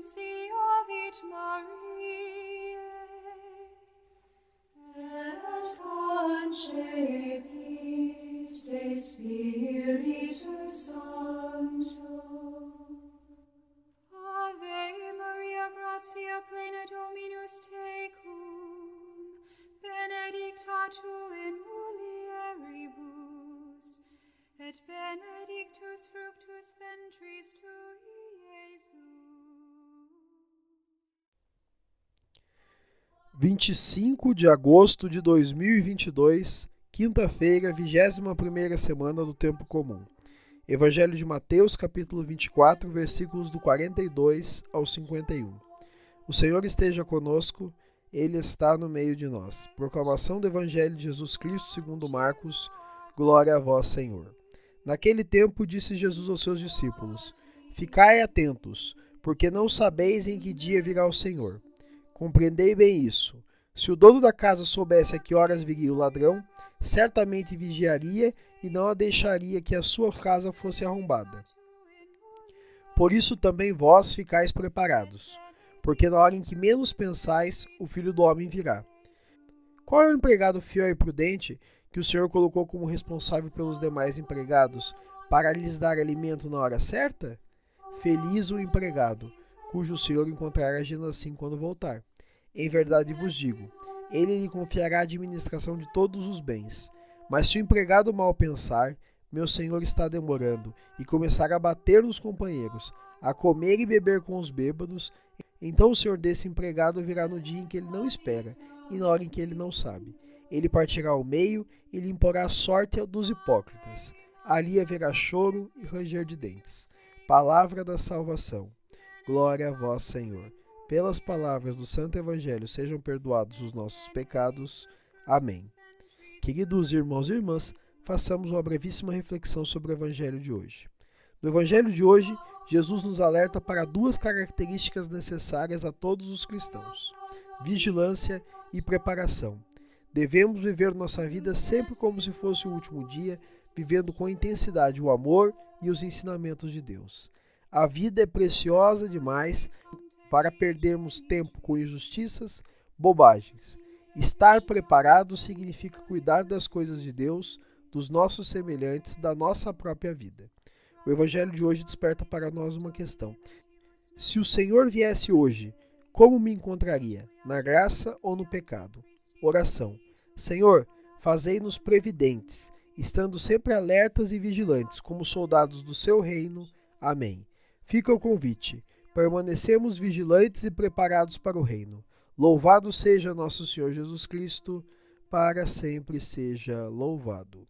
Nunciavit Mariae, et concepit de Spiritus Sancto. Ave Maria, gratia plena Dominus tecum, benedicta tu in mulieribus, et benedictus fructus ventris tui, Iesus. 25 de agosto de 2022, quinta-feira, 21ª semana do tempo comum. Evangelho de Mateus, capítulo 24, versículos do 42 ao 51. O Senhor esteja conosco, ele está no meio de nós. Proclamação do Evangelho de Jesus Cristo, segundo Marcos. Glória a vós, Senhor. Naquele tempo disse Jesus aos seus discípulos: Ficai atentos, porque não sabeis em que dia virá o Senhor. Compreendei bem isso. Se o dono da casa soubesse a que horas viria o ladrão, certamente vigiaria e não a deixaria que a sua casa fosse arrombada. Por isso também vós ficais preparados, porque na hora em que menos pensais, o filho do homem virá. Qual é o empregado fiel e prudente que o Senhor colocou como responsável pelos demais empregados para lhes dar alimento na hora certa? Feliz o empregado, cujo Senhor encontrará agindo assim quando voltar. Em verdade vos digo: ele lhe confiará a administração de todos os bens. Mas se o empregado mal pensar, meu senhor está demorando, e começar a bater nos companheiros, a comer e beber com os bêbados, então o senhor desse empregado virá no dia em que ele não espera, e na hora em que ele não sabe. Ele partirá ao meio e lhe imporá a sorte dos hipócritas. Ali haverá choro e ranger de dentes. Palavra da salvação. Glória a vós, Senhor. Pelas palavras do Santo Evangelho sejam perdoados os nossos pecados. Amém. Queridos irmãos e irmãs, façamos uma brevíssima reflexão sobre o Evangelho de hoje. No Evangelho de hoje, Jesus nos alerta para duas características necessárias a todos os cristãos: vigilância e preparação. Devemos viver nossa vida sempre como se fosse o último dia, vivendo com intensidade o amor e os ensinamentos de Deus. A vida é preciosa demais para perdermos tempo com injustiças, bobagens. Estar preparado significa cuidar das coisas de Deus, dos nossos semelhantes, da nossa própria vida. O Evangelho de hoje desperta para nós uma questão: se o Senhor viesse hoje, como me encontraria? Na graça ou no pecado? Oração: Senhor, fazei-nos previdentes, estando sempre alertas e vigilantes, como soldados do seu reino. Amém. Fica o convite permanecemos vigilantes e preparados para o reino. Louvado seja nosso Senhor Jesus Cristo, para sempre seja louvado.